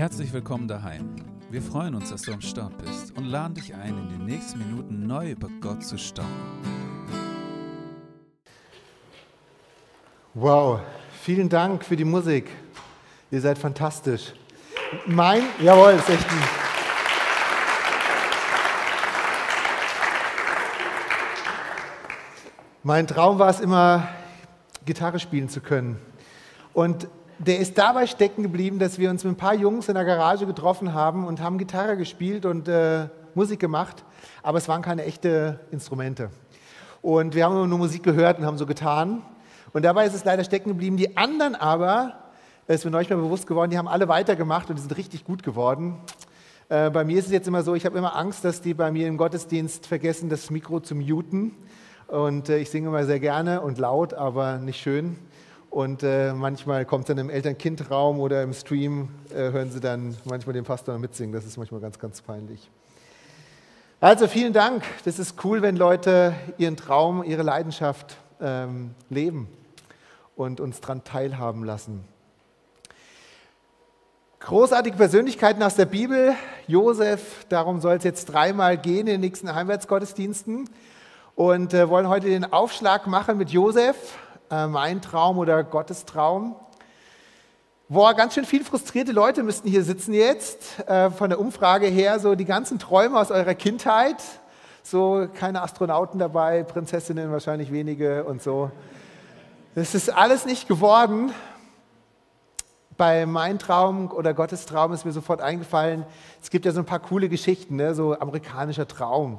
Herzlich willkommen daheim. Wir freuen uns, dass du am Start bist und laden dich ein, in den nächsten Minuten neu über Gott zu staunen. Wow, vielen Dank für die Musik. Ihr seid fantastisch. Mein, jawohl, ist echt ein. Mein Traum war es immer, Gitarre spielen zu können. Und der ist dabei stecken geblieben, dass wir uns mit ein paar Jungs in der Garage getroffen haben und haben Gitarre gespielt und äh, Musik gemacht, aber es waren keine echten Instrumente. Und wir haben nur Musik gehört und haben so getan. Und dabei ist es leider stecken geblieben. Die anderen aber, es ist mir neulich mal bewusst geworden, die haben alle weitergemacht und die sind richtig gut geworden. Äh, bei mir ist es jetzt immer so, ich habe immer Angst, dass die bei mir im Gottesdienst vergessen, das Mikro zu muten. Und äh, ich singe immer sehr gerne und laut, aber nicht schön. Und äh, manchmal kommt es dann im Eltern-Kind-Raum oder im Stream, äh, hören sie dann manchmal den Pastor mitsingen. Das ist manchmal ganz, ganz peinlich. Also vielen Dank. Das ist cool, wenn Leute ihren Traum, ihre Leidenschaft ähm, leben und uns daran teilhaben lassen. Großartige Persönlichkeiten aus der Bibel. Josef, darum soll es jetzt dreimal gehen in den nächsten Heimwärtsgottesdiensten. Und äh, wollen heute den Aufschlag machen mit Josef, äh, mein Traum oder Gottes Traum. Boah, ganz schön viele frustrierte Leute müssten hier sitzen jetzt. Äh, von der Umfrage her, so die ganzen Träume aus eurer Kindheit. So keine Astronauten dabei, Prinzessinnen wahrscheinlich wenige und so. Das ist alles nicht geworden. Bei Mein Traum oder Gottes Traum ist mir sofort eingefallen, es gibt ja so ein paar coole Geschichten, ne? so amerikanischer Traum.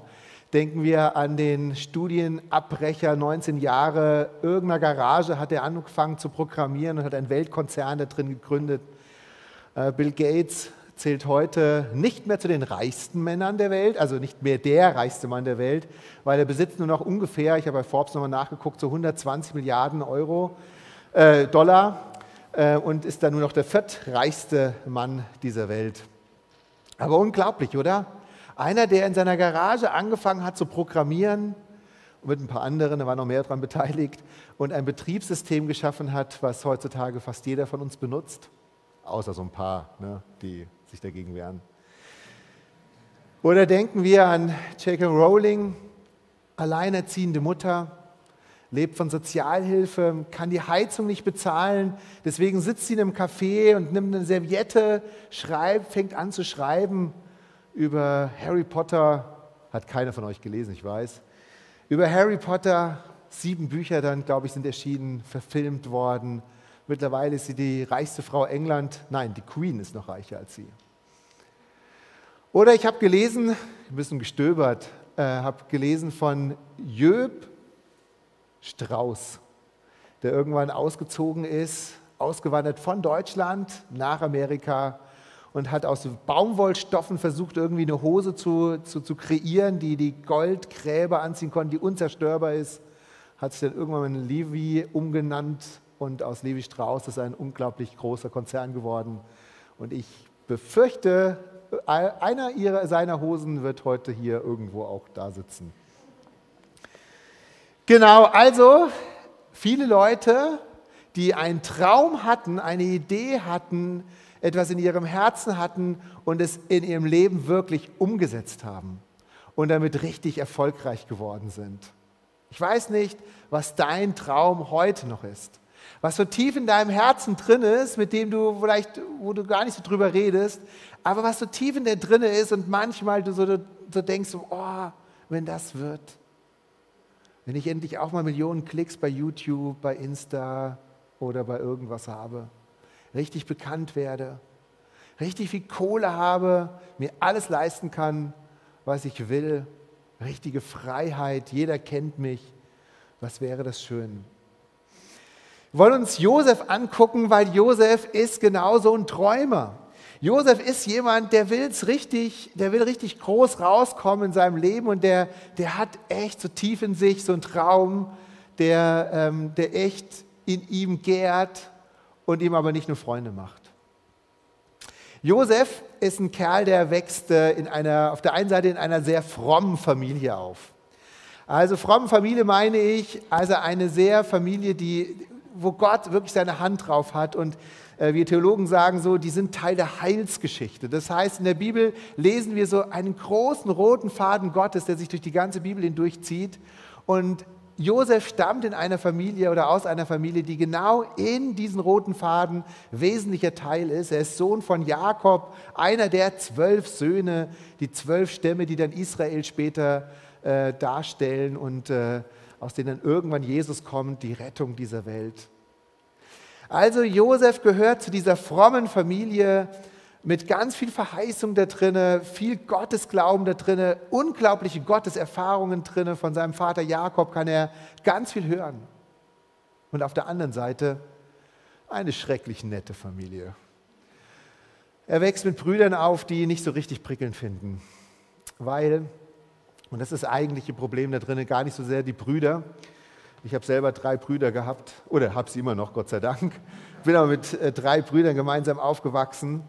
Denken wir an den Studienabbrecher, 19 Jahre, irgendeiner Garage hat er angefangen zu programmieren und hat einen Weltkonzern da drin gegründet. Äh, Bill Gates zählt heute nicht mehr zu den reichsten Männern der Welt, also nicht mehr der reichste Mann der Welt, weil er besitzt nur noch ungefähr, ich habe bei Forbes nochmal nachgeguckt, so 120 Milliarden Euro, äh, Dollar äh, und ist dann nur noch der viertreichste Mann dieser Welt. Aber unglaublich, oder? Einer, der in seiner Garage angefangen hat zu programmieren, mit ein paar anderen, da war noch mehr daran beteiligt, und ein Betriebssystem geschaffen hat, was heutzutage fast jeder von uns benutzt, außer so ein paar, ne, die sich dagegen wehren. Oder denken wir an J.K. Rowling, alleinerziehende Mutter, lebt von Sozialhilfe, kann die Heizung nicht bezahlen, deswegen sitzt sie in einem Café und nimmt eine Serviette, schreibt, fängt an zu schreiben über Harry Potter, hat keiner von euch gelesen, ich weiß, über Harry Potter, sieben Bücher dann, glaube ich, sind erschienen, verfilmt worden. Mittlerweile ist sie die reichste Frau England. Nein, die Queen ist noch reicher als sie. Oder ich habe gelesen, ein bisschen gestöbert, äh, habe gelesen von Jöb Strauß, der irgendwann ausgezogen ist, ausgewandert von Deutschland nach Amerika und hat aus Baumwollstoffen versucht, irgendwie eine Hose zu, zu, zu kreieren, die die Goldgräber anziehen konnte, die unzerstörbar ist. Hat sich dann irgendwann in Levi umgenannt und aus Levi Strauss ist ein unglaublich großer Konzern geworden. Und ich befürchte, einer ihrer, seiner Hosen wird heute hier irgendwo auch da sitzen. Genau, also viele Leute, die einen Traum hatten, eine Idee hatten, etwas in ihrem Herzen hatten und es in ihrem Leben wirklich umgesetzt haben und damit richtig erfolgreich geworden sind. Ich weiß nicht, was dein Traum heute noch ist. Was so tief in deinem Herzen drin ist, mit dem du vielleicht, wo du gar nicht so drüber redest, aber was so tief in dir drin ist und manchmal du so, so denkst, oh, wenn das wird. Wenn ich endlich auch mal Millionen Klicks bei YouTube, bei Insta oder bei irgendwas habe richtig bekannt werde, richtig viel Kohle habe, mir alles leisten kann, was ich will, richtige Freiheit, jeder kennt mich. Was wäre das schön? Wir wollen uns Josef angucken, weil Josef ist genauso ein Träumer. Josef ist jemand, der will es richtig, der will richtig groß rauskommen in seinem Leben und der, der hat echt so tief in sich so einen Traum, der, ähm, der echt in ihm gärt und ihm aber nicht nur Freunde macht. Josef ist ein Kerl, der wächst äh, in einer, auf der einen Seite in einer sehr frommen Familie auf. Also fromme Familie meine ich, also eine sehr Familie, die, wo Gott wirklich seine Hand drauf hat. Und äh, wir Theologen sagen so, die sind Teil der Heilsgeschichte. Das heißt, in der Bibel lesen wir so einen großen roten Faden Gottes, der sich durch die ganze Bibel hindurchzieht. Und Josef stammt in einer Familie oder aus einer Familie, die genau in diesen roten Faden wesentlicher Teil ist. Er ist Sohn von Jakob, einer der zwölf Söhne, die zwölf Stämme, die dann Israel später äh, darstellen und äh, aus denen dann irgendwann Jesus kommt, die Rettung dieser Welt. Also Josef gehört zu dieser frommen Familie mit ganz viel Verheißung da drinne, viel Gottesglauben da drinne, unglaubliche Gotteserfahrungen drinne. Von seinem Vater Jakob kann er ganz viel hören. Und auf der anderen Seite eine schrecklich nette Familie. Er wächst mit Brüdern auf, die ihn nicht so richtig prickelnd finden, weil und das ist das eigentliche Problem da drinnen, gar nicht so sehr die Brüder. Ich habe selber drei Brüder gehabt, oder habe sie immer noch, Gott sei Dank. Bin aber mit äh, drei Brüdern gemeinsam aufgewachsen.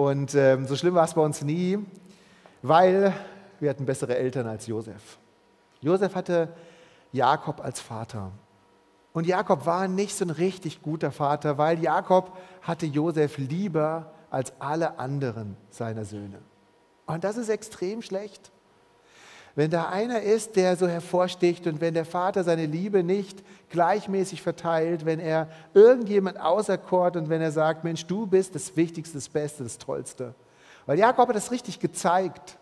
Und ähm, so schlimm war es bei uns nie, weil wir hatten bessere Eltern als Josef. Josef hatte Jakob als Vater. Und Jakob war nicht so ein richtig guter Vater, weil Jakob hatte Josef lieber als alle anderen seiner Söhne. Und das ist extrem schlecht. Wenn da einer ist, der so hervorsticht und wenn der Vater seine Liebe nicht gleichmäßig verteilt, wenn er irgendjemand auserkort und wenn er sagt, Mensch, du bist das Wichtigste, das Beste, das Tollste. Weil Jakob hat das richtig gezeigt.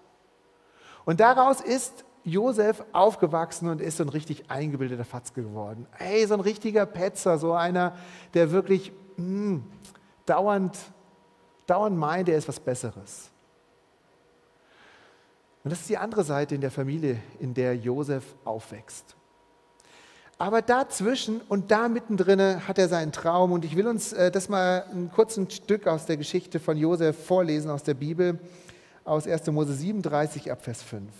Und daraus ist Josef aufgewachsen und ist so ein richtig eingebildeter Fatzke geworden. Ey, so ein richtiger Petzer, so einer, der wirklich mh, hm, dauernd, dauernd meint, er ist was Besseres. Und das ist die andere Seite in der Familie, in der Josef aufwächst. Aber dazwischen und da mittendrin hat er seinen Traum. Und ich will uns äh, das mal ein kurzes Stück aus der Geschichte von Josef vorlesen aus der Bibel, aus 1. Mose 37 ab Vers 5.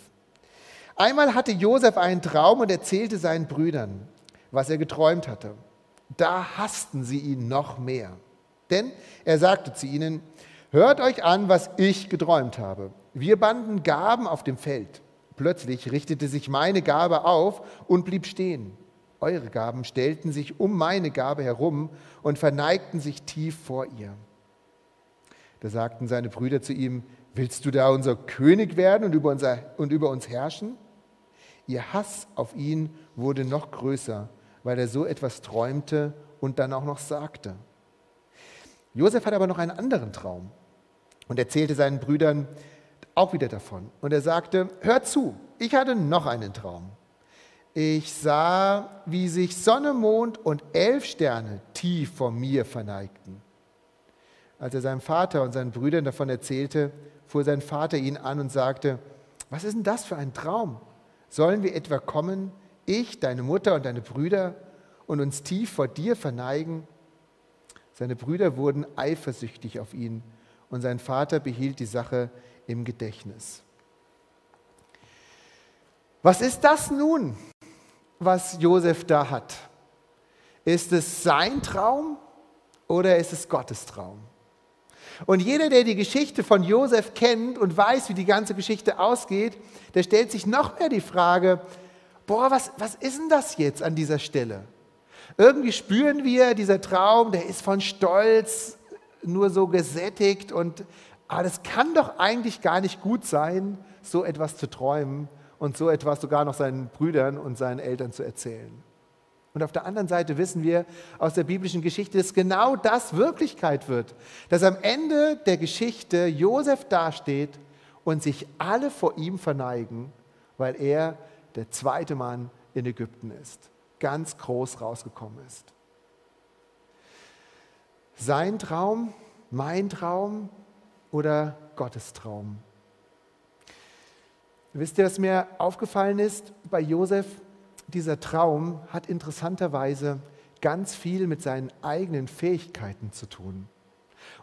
Einmal hatte Josef einen Traum und erzählte seinen Brüdern, was er geträumt hatte. Da hassten sie ihn noch mehr. Denn er sagte zu ihnen, hört euch an, was ich geträumt habe. Wir banden Gaben auf dem Feld. Plötzlich richtete sich meine Gabe auf und blieb stehen. Eure Gaben stellten sich um meine Gabe herum und verneigten sich tief vor ihr. Da sagten seine Brüder zu ihm, willst du da unser König werden und über, unser, und über uns herrschen? Ihr Hass auf ihn wurde noch größer, weil er so etwas träumte und dann auch noch sagte. Josef hat aber noch einen anderen Traum und erzählte seinen Brüdern, auch wieder davon. Und er sagte, hört zu, ich hatte noch einen Traum. Ich sah, wie sich Sonne, Mond und elf Sterne tief vor mir verneigten. Als er seinem Vater und seinen Brüdern davon erzählte, fuhr sein Vater ihn an und sagte, was ist denn das für ein Traum? Sollen wir etwa kommen, ich, deine Mutter und deine Brüder, und uns tief vor dir verneigen? Seine Brüder wurden eifersüchtig auf ihn, und sein Vater behielt die Sache im Gedächtnis. Was ist das nun, was Josef da hat? Ist es sein Traum oder ist es Gottes Traum? Und jeder, der die Geschichte von Josef kennt und weiß, wie die ganze Geschichte ausgeht, der stellt sich noch mehr die Frage, boah, was, was ist denn das jetzt an dieser Stelle? Irgendwie spüren wir, dieser Traum, der ist von Stolz nur so gesättigt und aber das kann doch eigentlich gar nicht gut sein, so etwas zu träumen und so etwas sogar noch seinen Brüdern und seinen Eltern zu erzählen. Und auf der anderen Seite wissen wir aus der biblischen Geschichte, dass genau das Wirklichkeit wird. Dass am Ende der Geschichte Josef dasteht und sich alle vor ihm verneigen, weil er der zweite Mann in Ägypten ist, ganz groß rausgekommen ist. Sein Traum, mein Traum, oder Gottes Traum. Wisst ihr, was mir aufgefallen ist bei Josef? Dieser Traum hat interessanterweise ganz viel mit seinen eigenen Fähigkeiten zu tun.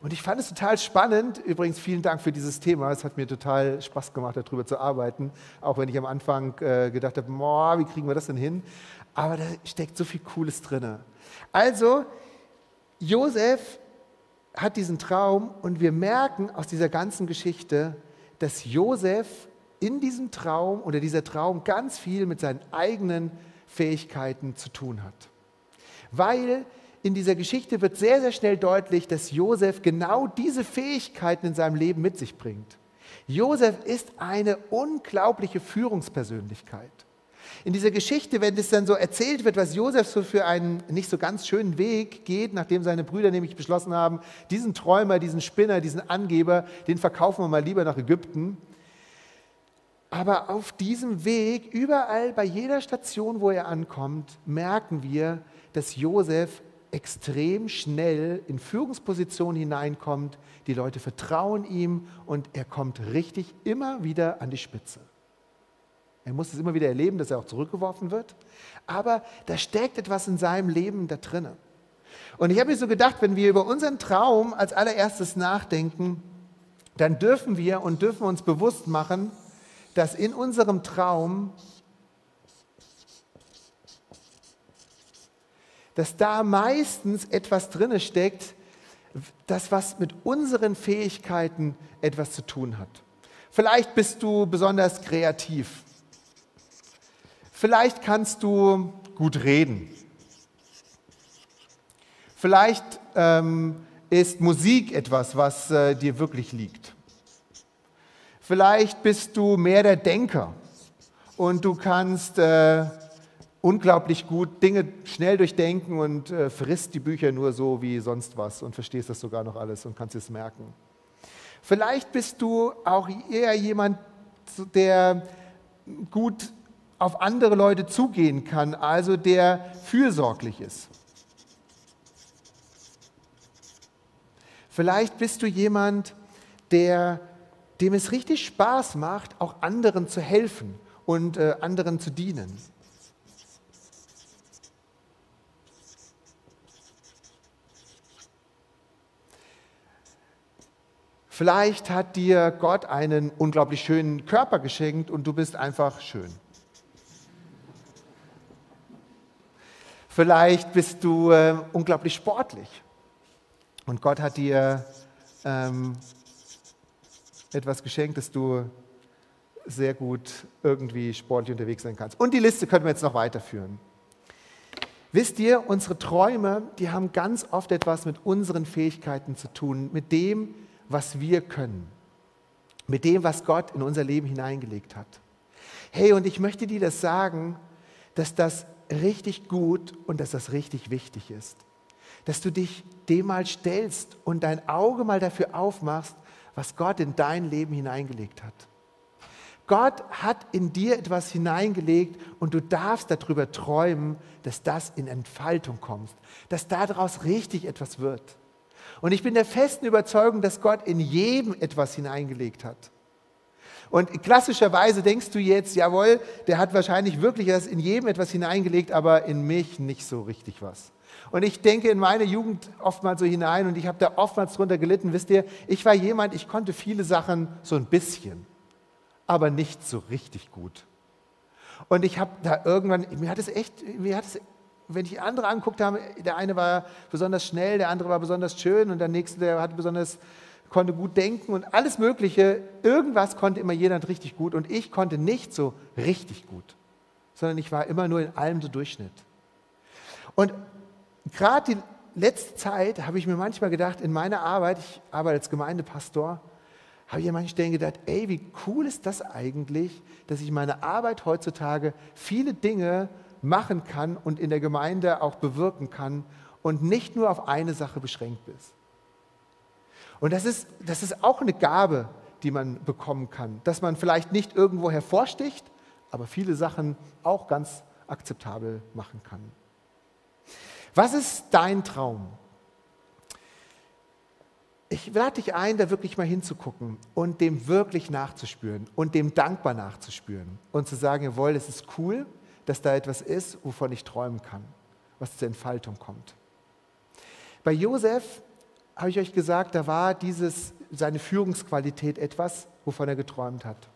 Und ich fand es total spannend. Übrigens, vielen Dank für dieses Thema. Es hat mir total Spaß gemacht, darüber zu arbeiten. Auch wenn ich am Anfang äh, gedacht habe, wie kriegen wir das denn hin? Aber da steckt so viel Cooles drin. Also, Josef hat diesen Traum und wir merken aus dieser ganzen Geschichte, dass Josef in diesem Traum oder dieser Traum ganz viel mit seinen eigenen Fähigkeiten zu tun hat. Weil in dieser Geschichte wird sehr, sehr schnell deutlich, dass Josef genau diese Fähigkeiten in seinem Leben mit sich bringt. Josef ist eine unglaubliche Führungspersönlichkeit. In dieser Geschichte, wenn es dann so erzählt wird, was Josef so für einen nicht so ganz schönen Weg geht, nachdem seine Brüder nämlich beschlossen haben, diesen Träumer, diesen Spinner, diesen Angeber, den verkaufen wir mal lieber nach Ägypten. Aber auf diesem Weg, überall bei jeder Station, wo er ankommt, merken wir, dass Josef extrem schnell in Führungspositionen hineinkommt. Die Leute vertrauen ihm und er kommt richtig immer wieder an die Spitze. Er muss es immer wieder erleben, dass er auch zurückgeworfen wird. Aber da steckt etwas in seinem Leben da drinne. Und ich habe mir so gedacht, wenn wir über unseren Traum als allererstes nachdenken, dann dürfen wir und dürfen uns bewusst machen, dass in unserem Traum, dass da meistens etwas drinne steckt, das was mit unseren Fähigkeiten etwas zu tun hat. Vielleicht bist du besonders kreativ. Vielleicht kannst du gut reden. Vielleicht ähm, ist Musik etwas, was äh, dir wirklich liegt. Vielleicht bist du mehr der Denker und du kannst äh, unglaublich gut Dinge schnell durchdenken und äh, frisst die Bücher nur so wie sonst was und verstehst das sogar noch alles und kannst es merken. Vielleicht bist du auch eher jemand, der gut auf andere Leute zugehen kann, also der fürsorglich ist. Vielleicht bist du jemand, der, dem es richtig Spaß macht, auch anderen zu helfen und äh, anderen zu dienen. Vielleicht hat dir Gott einen unglaublich schönen Körper geschenkt und du bist einfach schön. Vielleicht bist du äh, unglaublich sportlich und Gott hat dir ähm, etwas geschenkt, dass du sehr gut irgendwie sportlich unterwegs sein kannst. Und die Liste können wir jetzt noch weiterführen. Wisst ihr, unsere Träume, die haben ganz oft etwas mit unseren Fähigkeiten zu tun, mit dem, was wir können, mit dem, was Gott in unser Leben hineingelegt hat. Hey, und ich möchte dir das sagen, dass das richtig gut und dass das richtig wichtig ist. Dass du dich dem mal stellst und dein Auge mal dafür aufmachst, was Gott in dein Leben hineingelegt hat. Gott hat in dir etwas hineingelegt und du darfst darüber träumen, dass das in Entfaltung kommt, dass daraus richtig etwas wird. Und ich bin der festen Überzeugung, dass Gott in jedem etwas hineingelegt hat. Und klassischerweise denkst du jetzt, jawohl, der hat wahrscheinlich wirklich in jedem etwas hineingelegt, aber in mich nicht so richtig was. Und ich denke in meine Jugend oftmals so hinein und ich habe da oftmals drunter gelitten. Wisst ihr, ich war jemand, ich konnte viele Sachen so ein bisschen, aber nicht so richtig gut. Und ich habe da irgendwann, mir hat es echt, mir hat es, wenn ich andere anguckt habe, der eine war besonders schnell, der andere war besonders schön und der nächste, der hatte besonders konnte gut denken und alles Mögliche. Irgendwas konnte immer jeder richtig gut und ich konnte nicht so richtig gut, sondern ich war immer nur in allem so Durchschnitt. Und gerade die letzte Zeit habe ich mir manchmal gedacht, in meiner Arbeit, ich arbeite als Gemeindepastor, habe ich an manchen Stellen gedacht, ey, wie cool ist das eigentlich, dass ich meine Arbeit heutzutage viele Dinge machen kann und in der Gemeinde auch bewirken kann und nicht nur auf eine Sache beschränkt ist. Und das ist, das ist auch eine Gabe, die man bekommen kann, dass man vielleicht nicht irgendwo hervorsticht, aber viele Sachen auch ganz akzeptabel machen kann. Was ist dein Traum? Ich lade dich ein, da wirklich mal hinzugucken und dem wirklich nachzuspüren und dem dankbar nachzuspüren und zu sagen, jawohl, es ist cool, dass da etwas ist, wovon ich träumen kann, was zur Entfaltung kommt. Bei Josef habe ich euch gesagt, da war dieses, seine Führungsqualität etwas, wovon er geträumt hat.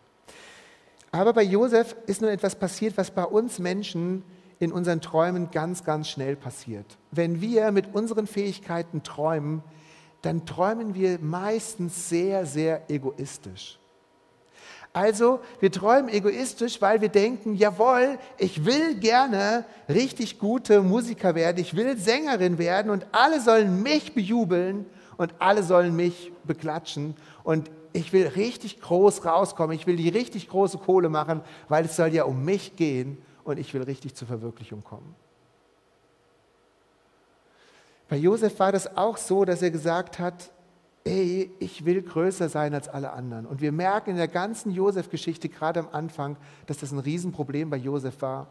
Aber bei Josef ist nur etwas passiert, was bei uns Menschen in unseren Träumen ganz, ganz schnell passiert. Wenn wir mit unseren Fähigkeiten träumen, dann träumen wir meistens sehr, sehr egoistisch. Also, wir träumen egoistisch, weil wir denken, jawohl, ich will gerne richtig gute Musiker werden, ich will Sängerin werden und alle sollen mich bejubeln und alle sollen mich beklatschen und ich will richtig groß rauskommen, ich will die richtig große Kohle machen, weil es soll ja um mich gehen und ich will richtig zur Verwirklichung kommen. Bei Josef war das auch so, dass er gesagt hat, ey, ich will größer sein als alle anderen. Und wir merken in der ganzen Josef-Geschichte, gerade am Anfang, dass das ein Riesenproblem bei Josef war.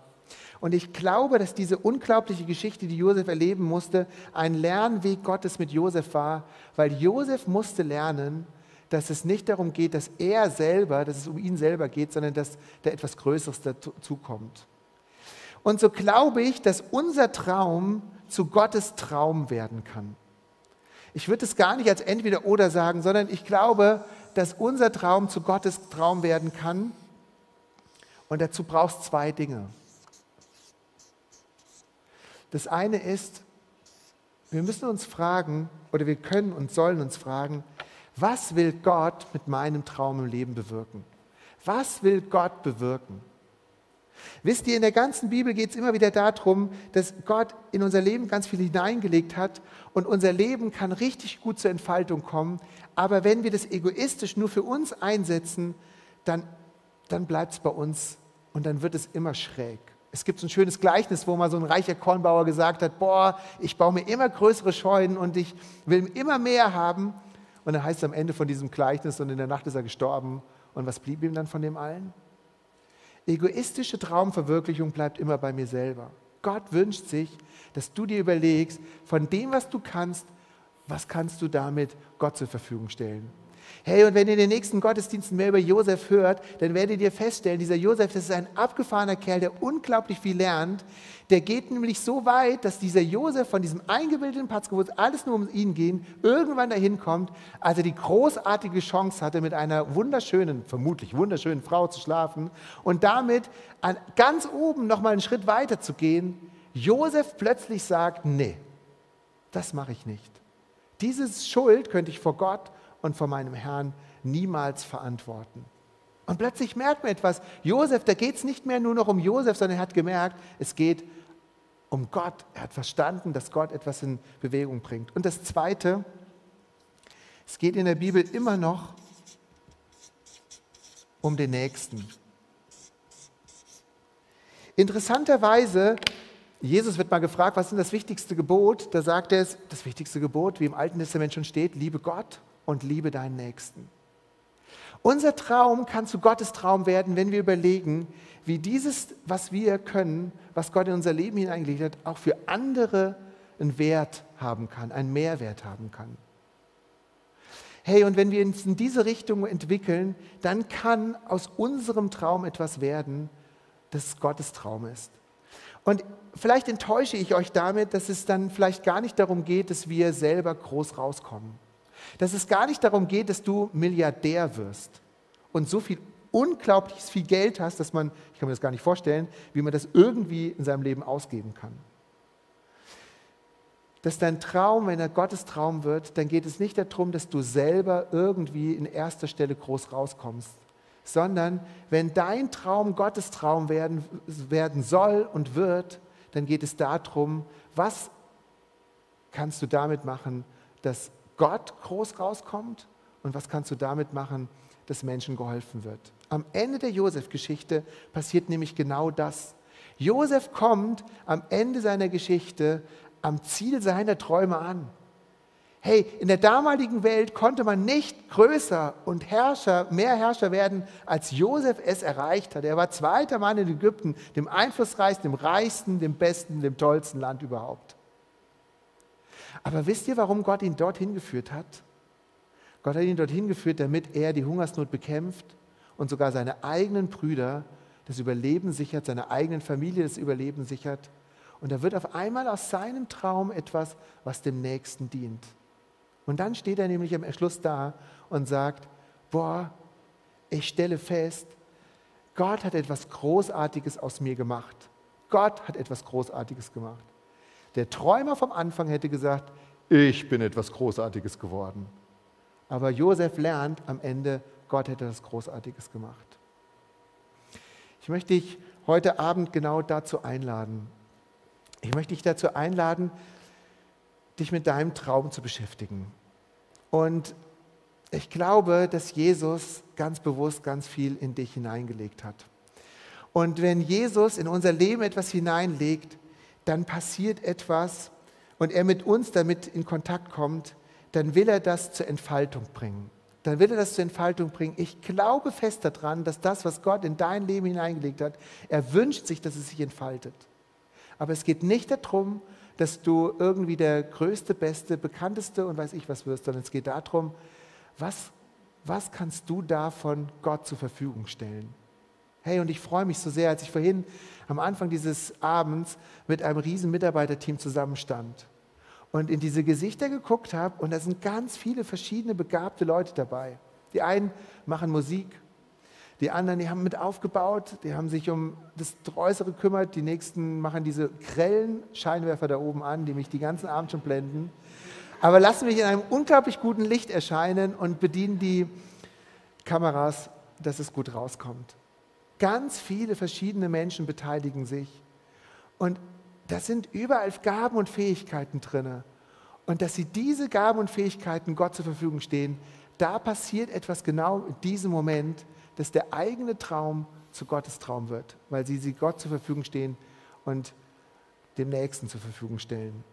Und ich glaube, dass diese unglaubliche Geschichte, die Josef erleben musste, ein Lernweg Gottes mit Josef war, weil Josef musste lernen, dass es nicht darum geht, dass er selber, dass es um ihn selber geht, sondern dass da etwas Größeres dazukommt. Und so glaube ich, dass unser Traum zu Gottes Traum werden kann. Ich würde es gar nicht als entweder oder sagen, sondern ich glaube, dass unser Traum zu Gottes Traum werden kann. Und dazu brauchst zwei Dinge. Das eine ist, wir müssen uns fragen, oder wir können und sollen uns fragen, was will Gott mit meinem Traum im Leben bewirken? Was will Gott bewirken? Wisst ihr, in der ganzen Bibel geht es immer wieder darum, dass Gott in unser Leben ganz viel hineingelegt hat und unser Leben kann richtig gut zur Entfaltung kommen. Aber wenn wir das egoistisch nur für uns einsetzen, dann, dann bleibt es bei uns und dann wird es immer schräg. Es gibt so ein schönes Gleichnis, wo mal so ein reicher Kornbauer gesagt hat, boah, ich baue mir immer größere Scheunen und ich will immer mehr haben. Und dann heißt es am Ende von diesem Gleichnis und in der Nacht ist er gestorben. Und was blieb ihm dann von dem allen? Egoistische Traumverwirklichung bleibt immer bei mir selber. Gott wünscht sich, dass du dir überlegst, von dem, was du kannst, was kannst du damit Gott zur Verfügung stellen. Hey, und wenn ihr in den nächsten Gottesdiensten mehr über Josef hört, dann werdet ihr feststellen, dieser Josef, das ist ein abgefahrener Kerl, der unglaublich viel lernt. Der geht nämlich so weit, dass dieser Josef von diesem eingebildeten Patzke, alles nur um ihn ging, irgendwann dahin kommt, als er die großartige Chance hatte, mit einer wunderschönen, vermutlich wunderschönen Frau zu schlafen und damit an, ganz oben nochmal einen Schritt weiter zu gehen. Josef plötzlich sagt, nee, das mache ich nicht. Diese Schuld könnte ich vor Gott und vor meinem Herrn niemals verantworten. Und plötzlich merkt man etwas. Josef, da geht es nicht mehr nur noch um Josef, sondern er hat gemerkt, es geht um Gott. Er hat verstanden, dass Gott etwas in Bewegung bringt. Und das Zweite, es geht in der Bibel immer noch um den Nächsten. Interessanterweise, Jesus wird mal gefragt, was ist das wichtigste Gebot? Da sagt er es, das wichtigste Gebot, wie im Alten Testament schon steht, liebe Gott und liebe deinen Nächsten. Unser Traum kann zu Gottes Traum werden, wenn wir überlegen, wie dieses, was wir können, was Gott in unser Leben hineingelegt hat, auch für andere einen Wert haben kann, einen Mehrwert haben kann. Hey, und wenn wir uns in diese Richtung entwickeln, dann kann aus unserem Traum etwas werden, das Gottes Traum ist. Und vielleicht enttäusche ich euch damit, dass es dann vielleicht gar nicht darum geht, dass wir selber groß rauskommen. Dass es gar nicht darum geht, dass du Milliardär wirst und so viel unglaublich viel Geld hast, dass man, ich kann mir das gar nicht vorstellen, wie man das irgendwie in seinem Leben ausgeben kann. Dass dein Traum, wenn er Gottes Traum wird, dann geht es nicht darum, dass du selber irgendwie in erster Stelle groß rauskommst, sondern wenn dein Traum Gottes Traum werden, werden soll und wird, dann geht es darum, was kannst du damit machen, dass Gott groß rauskommt und was kannst du damit machen, dass Menschen geholfen wird. Am Ende der Josef-Geschichte passiert nämlich genau das. Josef kommt am Ende seiner Geschichte am Ziel seiner Träume an. Hey, in der damaligen Welt konnte man nicht größer und Herrscher, mehr Herrscher werden, als Josef es erreicht hat. Er war zweiter Mann in Ägypten, dem einflussreichsten, dem reichsten, dem besten, dem tollsten Land überhaupt. Aber wisst ihr, warum Gott ihn dorthin geführt hat? Gott hat ihn dorthin geführt, damit er die Hungersnot bekämpft und sogar seine eigenen Brüder das Überleben sichert, seine eigenen Familie das Überleben sichert. Und da wird auf einmal aus seinem Traum etwas, was dem Nächsten dient. Und dann steht er nämlich am Schluss da und sagt, boah, ich stelle fest, Gott hat etwas Großartiges aus mir gemacht. Gott hat etwas Großartiges gemacht. Der Träumer vom Anfang hätte gesagt, ich bin etwas Großartiges geworden. Aber Josef lernt am Ende, Gott hätte das Großartiges gemacht. Ich möchte dich heute Abend genau dazu einladen. Ich möchte dich dazu einladen, dich mit deinem Traum zu beschäftigen. Und ich glaube, dass Jesus ganz bewusst ganz viel in dich hineingelegt hat. Und wenn Jesus in unser Leben etwas hineinlegt, dann passiert etwas und er mit uns damit in Kontakt kommt, dann will er das zur Entfaltung bringen. Dann will er das zur Entfaltung bringen. Ich glaube fest daran, dass das, was Gott in dein Leben hineingelegt hat, er wünscht sich, dass es sich entfaltet. Aber es geht nicht darum, dass du irgendwie der größte, beste, bekannteste und weiß ich was wirst, sondern es geht darum, was, was kannst du davon Gott zur Verfügung stellen? Hey, und ich freue mich so sehr, als ich vorhin am Anfang dieses Abends mit einem riesen Mitarbeiterteam zusammenstand und in diese Gesichter geguckt habe und da sind ganz viele verschiedene begabte Leute dabei. Die einen machen Musik, die anderen, die haben mit aufgebaut, die haben sich um das Äußere gekümmert, die nächsten machen diese grellen Scheinwerfer da oben an, die mich die ganzen Abend schon blenden. Aber lassen mich in einem unglaublich guten Licht erscheinen und bedienen die Kameras, dass es gut rauskommt. Ganz viele verschiedene Menschen beteiligen sich. Und da sind überall Gaben und Fähigkeiten drin. Und dass sie diese Gaben und Fähigkeiten Gott zur Verfügung stehen, da passiert etwas genau in diesem Moment, dass der eigene Traum zu Gottes Traum wird, weil sie sie Gott zur Verfügung stehen und dem Nächsten zur Verfügung stellen.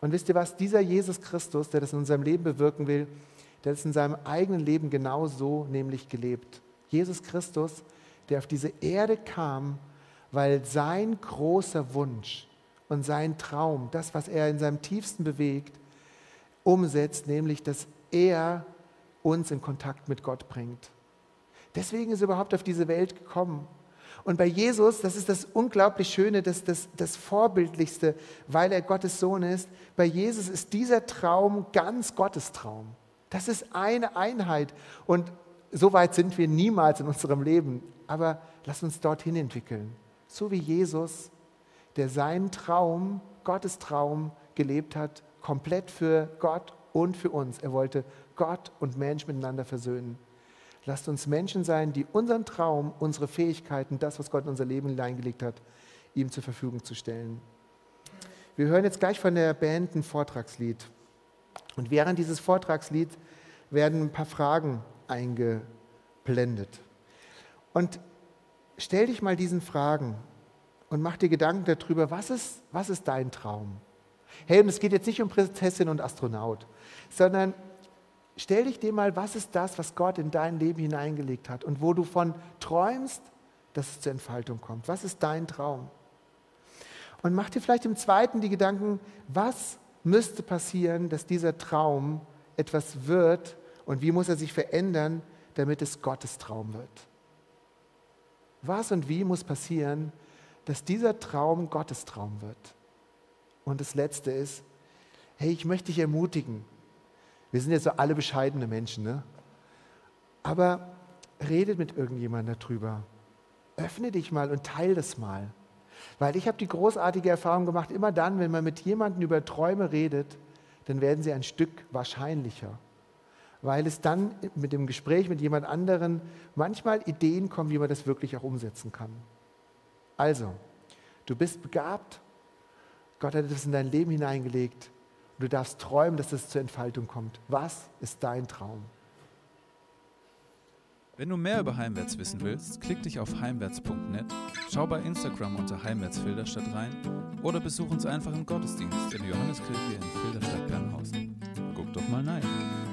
Und wisst ihr was, dieser Jesus Christus, der das in unserem Leben bewirken will, der es in seinem eigenen Leben genau so nämlich gelebt. Jesus Christus, der auf diese Erde kam, weil sein großer Wunsch und sein Traum, das, was er in seinem tiefsten bewegt, umsetzt, nämlich dass er uns in Kontakt mit Gott bringt. Deswegen ist er überhaupt auf diese Welt gekommen. Und bei Jesus, das ist das unglaublich Schöne, das, das, das Vorbildlichste, weil er Gottes Sohn ist, bei Jesus ist dieser Traum ganz Gottes Traum. Das ist eine Einheit. Und so weit sind wir niemals in unserem Leben. Aber lass uns dorthin entwickeln. So wie Jesus der seinen Traum, Gottes Traum gelebt hat, komplett für Gott und für uns. Er wollte Gott und Mensch miteinander versöhnen. Lasst uns Menschen sein, die unseren Traum, unsere Fähigkeiten, das, was Gott in unser Leben hineingelegt hat, ihm zur Verfügung zu stellen. Wir hören jetzt gleich von der Band ein Vortragslied. Und während dieses Vortragslieds werden ein paar Fragen eingeblendet. Und stell dich mal diesen Fragen und mach dir Gedanken darüber, was ist, was ist dein Traum? Hey, und es geht jetzt nicht um Prinzessin und Astronaut, sondern stell dich dir mal, was ist das, was Gott in dein Leben hineingelegt hat und wo du von träumst, dass es zur Entfaltung kommt. Was ist dein Traum? Und mach dir vielleicht im zweiten die Gedanken, was müsste passieren, dass dieser Traum etwas wird und wie muss er sich verändern, damit es Gottes Traum wird? Was und wie muss passieren, dass dieser Traum Gottes Traum wird. Und das Letzte ist, hey, ich möchte dich ermutigen. Wir sind jetzt so alle bescheidene Menschen, ne? Aber redet mit irgendjemandem darüber. Öffne dich mal und teile das mal. Weil ich habe die großartige Erfahrung gemacht, immer dann, wenn man mit jemandem über Träume redet, dann werden sie ein Stück wahrscheinlicher. Weil es dann mit dem Gespräch mit jemand anderen manchmal Ideen kommen, wie man das wirklich auch umsetzen kann. Also, du bist begabt, Gott hat etwas in dein Leben hineingelegt und du darfst träumen, dass es zur Entfaltung kommt. Was ist dein Traum? Wenn du mehr über Heimwärts wissen willst, klick dich auf heimwärts.net, schau bei Instagram unter Heimwärts Filderstadt rein oder besuch uns einfach im Gottesdienst in der Johanneskirche in Filderstadt-Bernhausen. Guck doch mal rein.